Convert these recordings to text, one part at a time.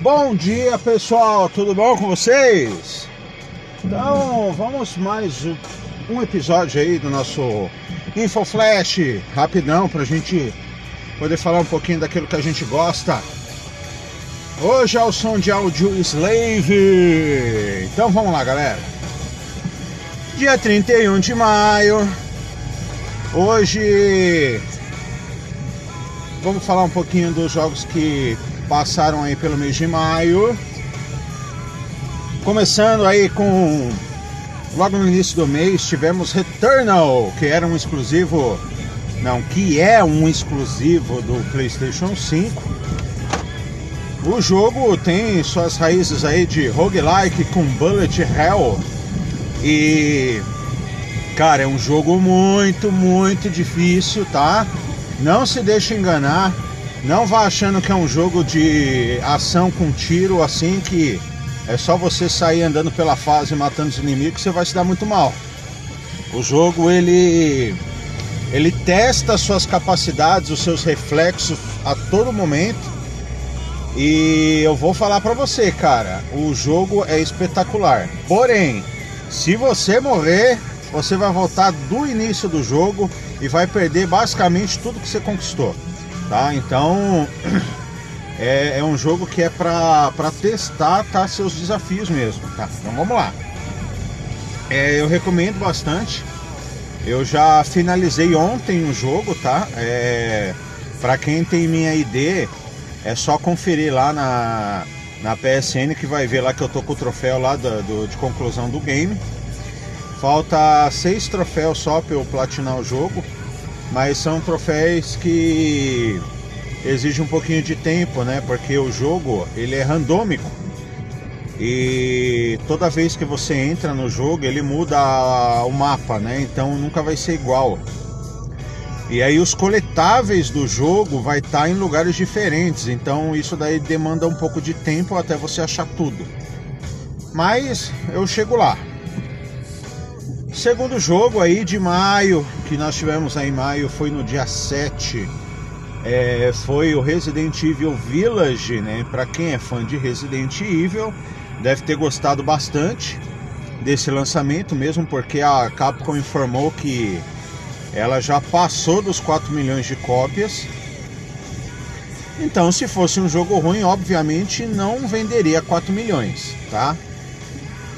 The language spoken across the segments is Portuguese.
Bom dia pessoal, tudo bom com vocês? Então vamos mais um episódio aí do nosso InfoFlash, rapidão pra gente poder falar um pouquinho daquilo que a gente gosta. Hoje é o som de áudio Slave. Então vamos lá, galera. Dia 31 de maio. Hoje vamos falar um pouquinho dos jogos que passaram aí pelo mês de maio. Começando aí com logo no início do mês tivemos Returnal, que era um exclusivo, não, que é um exclusivo do PlayStation 5. O jogo tem suas raízes aí de roguelike com bullet hell e cara, é um jogo muito, muito difícil, tá? Não se deixe enganar. Não vá achando que é um jogo de ação com tiro assim que é só você sair andando pela fase matando os inimigos, você vai se dar muito mal. O jogo ele ele testa suas capacidades, os seus reflexos a todo momento. E eu vou falar para você, cara, o jogo é espetacular. Porém, se você morrer, você vai voltar do início do jogo e vai perder basicamente tudo que você conquistou tá? Então é, é um jogo que é para testar tá, seus desafios mesmo, tá? Então vamos lá. É, eu recomendo bastante. Eu já finalizei ontem o jogo, tá? É, para quem tem minha ID, é só conferir lá na, na PSN que vai ver lá que eu tô com o troféu lá do, do de conclusão do game. Falta seis troféus só para eu platinar o jogo mas são troféus que exigem um pouquinho de tempo, né? Porque o jogo ele é randômico e toda vez que você entra no jogo ele muda o mapa, né? Então nunca vai ser igual. E aí os coletáveis do jogo vai estar tá em lugares diferentes, então isso daí demanda um pouco de tempo até você achar tudo. Mas eu chego lá. Segundo jogo aí de maio, que nós tivemos aí em maio, foi no dia 7. É, foi o Resident Evil Village, né? Para quem é fã de Resident Evil, deve ter gostado bastante desse lançamento, mesmo porque a Capcom informou que ela já passou dos 4 milhões de cópias. Então, se fosse um jogo ruim, obviamente não venderia 4 milhões, tá?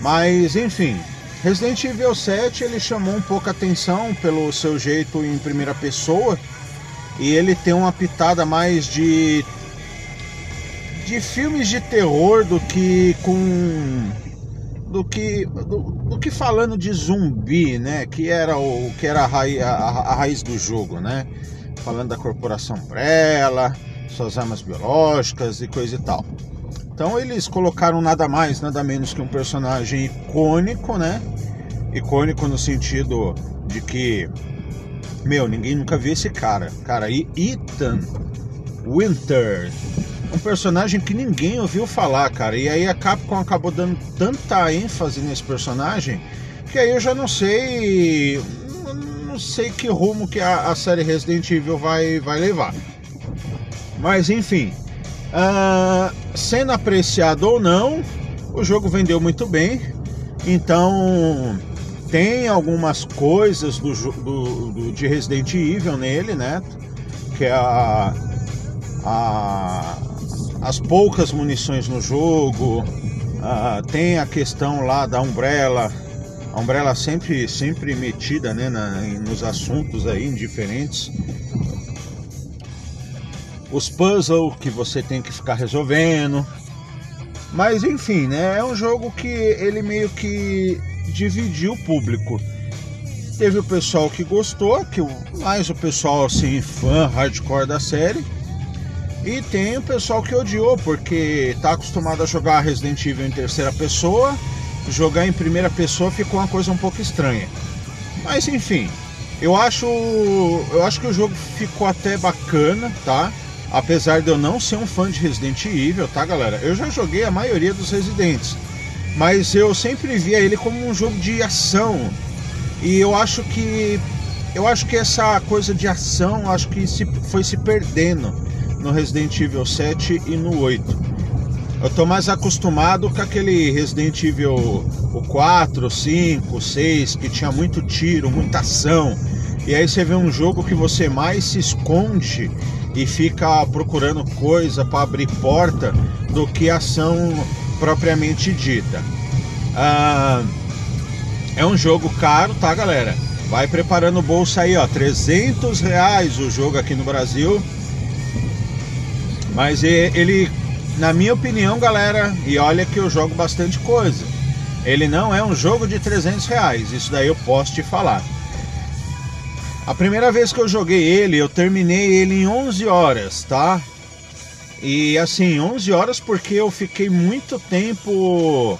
Mas, enfim, Resident Evil 7 ele chamou um pouco a atenção pelo seu jeito em primeira pessoa e ele tem uma pitada mais de de filmes de terror do que com do que do, do que falando de zumbi, né? Que era o que era a raiz, a, a raiz do jogo, né? Falando da corporação Umbrella, suas armas biológicas e coisa e tal. Então eles colocaram nada mais, nada menos que um personagem icônico, né? Icônico no sentido de que, meu, ninguém nunca viu esse cara. Cara, e Ethan Winter, um personagem que ninguém ouviu falar, cara. E aí a Capcom acabou dando tanta ênfase nesse personagem que aí eu já não sei, não sei que rumo que a, a série Resident Evil vai, vai levar. Mas enfim, Uh, sendo apreciado ou não, o jogo vendeu muito bem. Então tem algumas coisas do, do, do, de Resident Evil nele, né? Que é a, a, as poucas munições no jogo. Uh, tem a questão lá da Umbrella. A Umbrella sempre, sempre metida né, na, nos assuntos aí indiferentes os puzzles que você tem que ficar resolvendo. Mas enfim, né? É um jogo que ele meio que dividiu o público. Teve o pessoal que gostou, que mais o pessoal assim, fã hardcore da série. E tem o pessoal que odiou, porque tá acostumado a jogar Resident Evil em terceira pessoa, jogar em primeira pessoa ficou uma coisa um pouco estranha. Mas enfim, eu acho, eu acho que o jogo ficou até bacana, tá? Apesar de eu não ser um fã de Resident Evil, tá, galera? Eu já joguei a maioria dos Residentes, mas eu sempre via ele como um jogo de ação. E eu acho que eu acho que essa coisa de ação, acho que se, foi se perdendo no Resident Evil 7 e no 8. Eu tô mais acostumado com aquele Resident Evil o 4, 5, 6, que tinha muito tiro, muita ação. E aí você vê um jogo que você mais se esconde e fica procurando coisa para abrir porta do que ação propriamente dita. Ah, é um jogo caro, tá, galera? Vai preparando o bolso aí, ó. 300 reais o jogo aqui no Brasil. Mas ele, na minha opinião, galera, e olha que eu jogo bastante coisa. Ele não é um jogo de 300 reais. Isso daí eu posso te falar. A primeira vez que eu joguei ele, eu terminei ele em 11 horas, tá? E assim, 11 horas porque eu fiquei muito tempo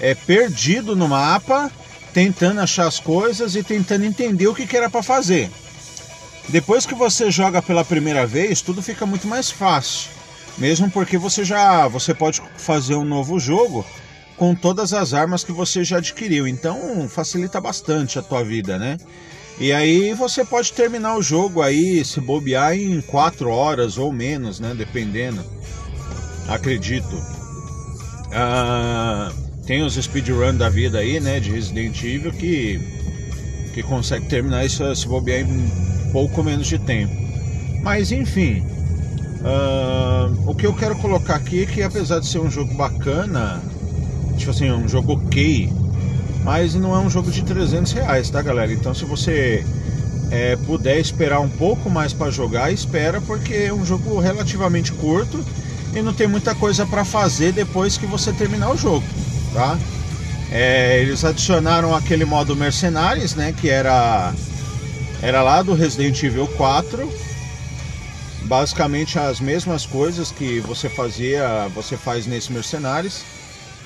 é, perdido no mapa, tentando achar as coisas e tentando entender o que, que era para fazer. Depois que você joga pela primeira vez, tudo fica muito mais fácil. Mesmo porque você já você pode fazer um novo jogo com todas as armas que você já adquiriu. Então facilita bastante a tua vida, né? E aí você pode terminar o jogo aí, se bobear em 4 horas ou menos, né? Dependendo. Acredito. Ah, tem os speedrun da vida aí, né? De Resident Evil que, que consegue terminar isso se bobear em pouco menos de tempo. Mas enfim. Ah, o que eu quero colocar aqui é que apesar de ser um jogo bacana, tipo assim, um jogo ok, mas não é um jogo de 300 reais, tá galera? Então se você é, puder esperar um pouco mais para jogar, espera porque é um jogo relativamente curto e não tem muita coisa para fazer depois que você terminar o jogo, tá? É, eles adicionaram aquele modo Mercenários, né? Que era era lá do Resident Evil 4. Basicamente as mesmas coisas que você fazia, você faz nesse Mercenários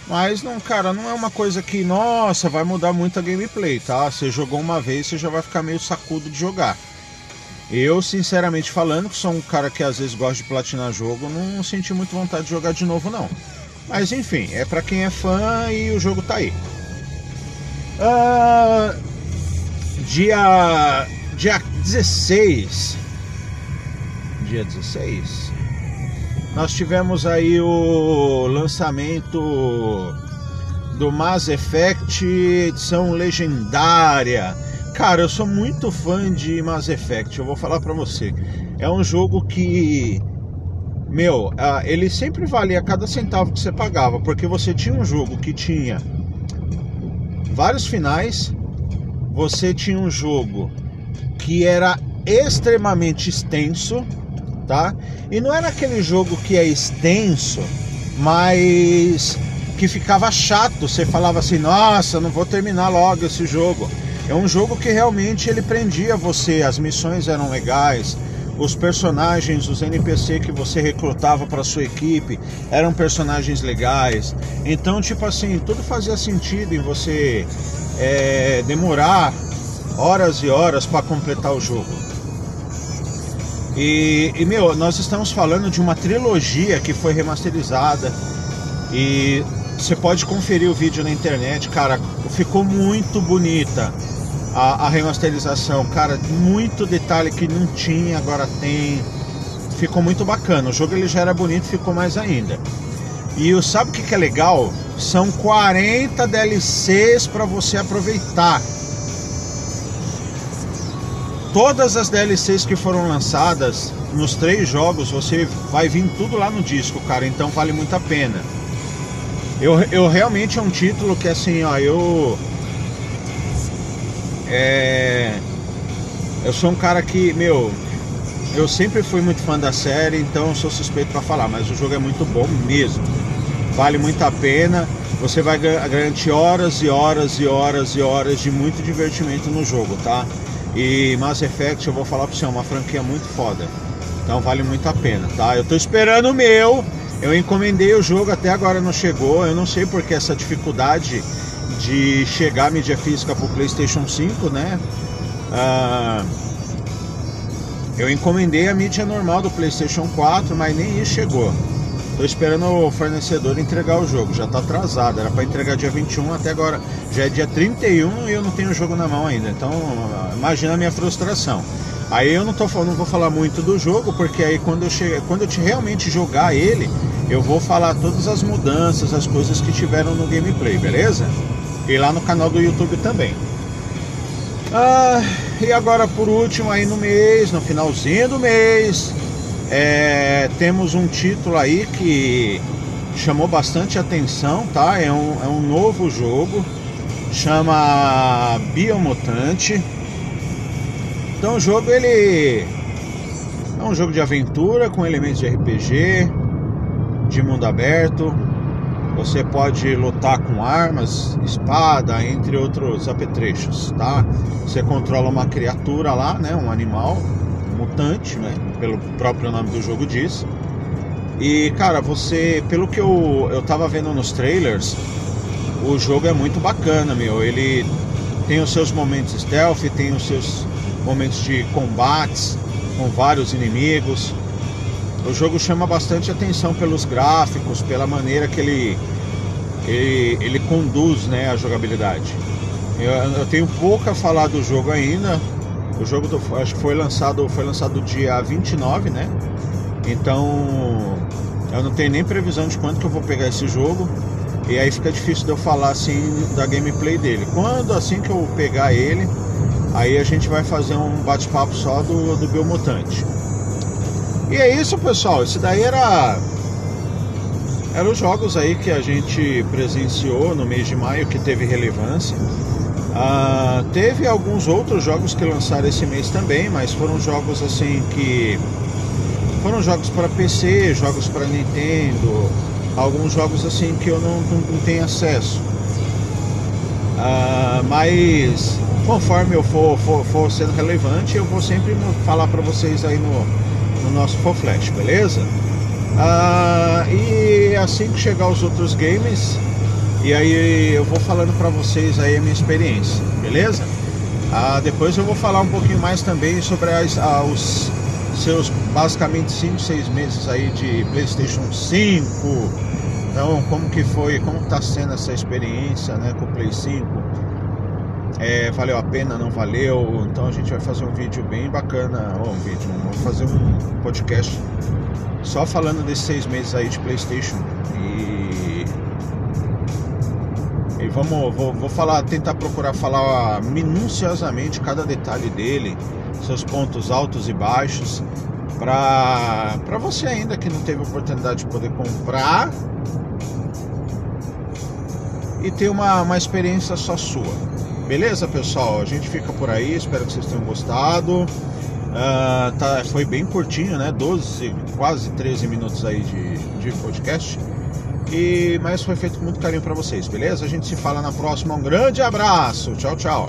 mas não, cara, não é uma coisa que, nossa, vai mudar muito a gameplay, tá? Você jogou uma vez, você já vai ficar meio sacudo de jogar. Eu, sinceramente falando, que sou um cara que às vezes gosta de platinar jogo, não senti muito vontade de jogar de novo, não. Mas enfim, é para quem é fã e o jogo tá aí. Uh, dia, dia 16. Dia 16? Nós tivemos aí o lançamento do Mass Effect edição legendária. Cara, eu sou muito fã de Mass Effect, eu vou falar para você. É um jogo que meu, ele sempre valia cada centavo que você pagava, porque você tinha um jogo que tinha vários finais, você tinha um jogo que era extremamente extenso, tá? E não era aquele jogo que é extenso, mas que ficava chato. Você falava assim: "Nossa, não vou terminar logo esse jogo". É um jogo que realmente ele prendia você, as missões eram legais, os personagens, os NPC que você recrutava para sua equipe eram personagens legais. Então, tipo assim, tudo fazia sentido em você é, demorar horas e horas para completar o jogo. E, e, meu, nós estamos falando de uma trilogia que foi remasterizada. E você pode conferir o vídeo na internet, cara. Ficou muito bonita a, a remasterização, cara. Muito detalhe que não tinha, agora tem. Ficou muito bacana. O jogo ele já era bonito, ficou mais ainda. E o, sabe o que, que é legal? São 40 DLCs para você aproveitar todas as DLCs que foram lançadas nos três jogos, você vai vir tudo lá no disco, cara. Então vale muito a pena. Eu, eu realmente é um título que assim, ó, eu. É. Eu sou um cara que, meu, eu sempre fui muito fã da série, então sou suspeito para falar, mas o jogo é muito bom mesmo. Vale muito a pena. Você vai garantir horas e horas e horas e horas de muito divertimento no jogo, tá? E Mass Effect, eu vou falar pra você, é uma franquia muito foda. Então vale muito a pena, tá? Eu tô esperando o meu. Eu encomendei o jogo, até agora não chegou. Eu não sei porque essa dificuldade de chegar a mídia física pro PlayStation 5, né? Ah, eu encomendei a mídia normal do PlayStation 4, mas nem isso chegou. Tô esperando o fornecedor entregar o jogo, já tá atrasado, era para entregar dia 21, até agora já é dia 31 e eu não tenho o jogo na mão ainda. Então, imagina a minha frustração. Aí eu não, tô, não vou falar muito do jogo, porque aí quando eu, chegar, quando eu realmente jogar ele, eu vou falar todas as mudanças, as coisas que tiveram no gameplay, beleza? E lá no canal do YouTube também. Ah, e agora por último aí no mês, no finalzinho do mês, é, temos um título aí que chamou bastante atenção, tá? É um, é um novo jogo, chama Biomutante. Então o jogo ele é um jogo de aventura com elementos de RPG, de mundo aberto. Você pode lutar com armas, espada, entre outros apetrechos, tá? Você controla uma criatura lá, né? Um animal, mutante, né? Pelo próprio nome do jogo diz. E cara, você, pelo que eu, eu tava vendo nos trailers, o jogo é muito bacana, meu. Ele tem os seus momentos stealth, tem os seus momentos de combates com vários inimigos. O jogo chama bastante atenção pelos gráficos, pela maneira que ele, ele, ele conduz né, a jogabilidade. Eu, eu, tenho pouco a falar do jogo ainda. O jogo do, acho que foi lançado, foi lançado dia 29, né? Então eu não tenho nem previsão de quando que eu vou pegar esse jogo. E aí fica difícil de eu falar assim da gameplay dele. Quando assim que eu pegar ele, aí a gente vai fazer um bate-papo só do, do Biomutante. E é isso pessoal, esse daí era eram os jogos aí que a gente presenciou no mês de maio que teve relevância. Uh, teve alguns outros jogos que lançaram esse mês também, mas foram jogos assim que foram jogos para PC, jogos para Nintendo, alguns jogos assim que eu não, não, não tenho acesso. Uh, mas conforme eu for, for, for, sendo relevante, eu vou sempre falar para vocês aí no, no nosso For Flash, beleza? Uh, e assim que chegar os outros games, e aí eu vou falando para vocês aí a minha experiência, beleza? Uh, depois eu vou falar um pouquinho mais também sobre as, os seus basicamente 5, 6 meses aí de PlayStation 5. Então, como que foi, como está sendo essa experiência, né, com o Play 5? É, valeu a pena, não valeu? Então a gente vai fazer um vídeo bem bacana, ou um vídeo, vamos fazer um podcast só falando desses seis meses aí de PlayStation e vamos, vou, vou falar, tentar procurar falar minuciosamente cada detalhe dele, seus pontos altos e baixos, para você ainda que não teve oportunidade de poder comprar e ter uma, uma experiência só sua. Beleza, pessoal? A gente fica por aí, espero que vocês tenham gostado. Uh, tá, foi bem curtinho, né? 12, quase 13 minutos aí de, de podcast. E, mas foi feito com muito carinho para vocês, beleza? A gente se fala na próxima. Um grande abraço. Tchau, tchau.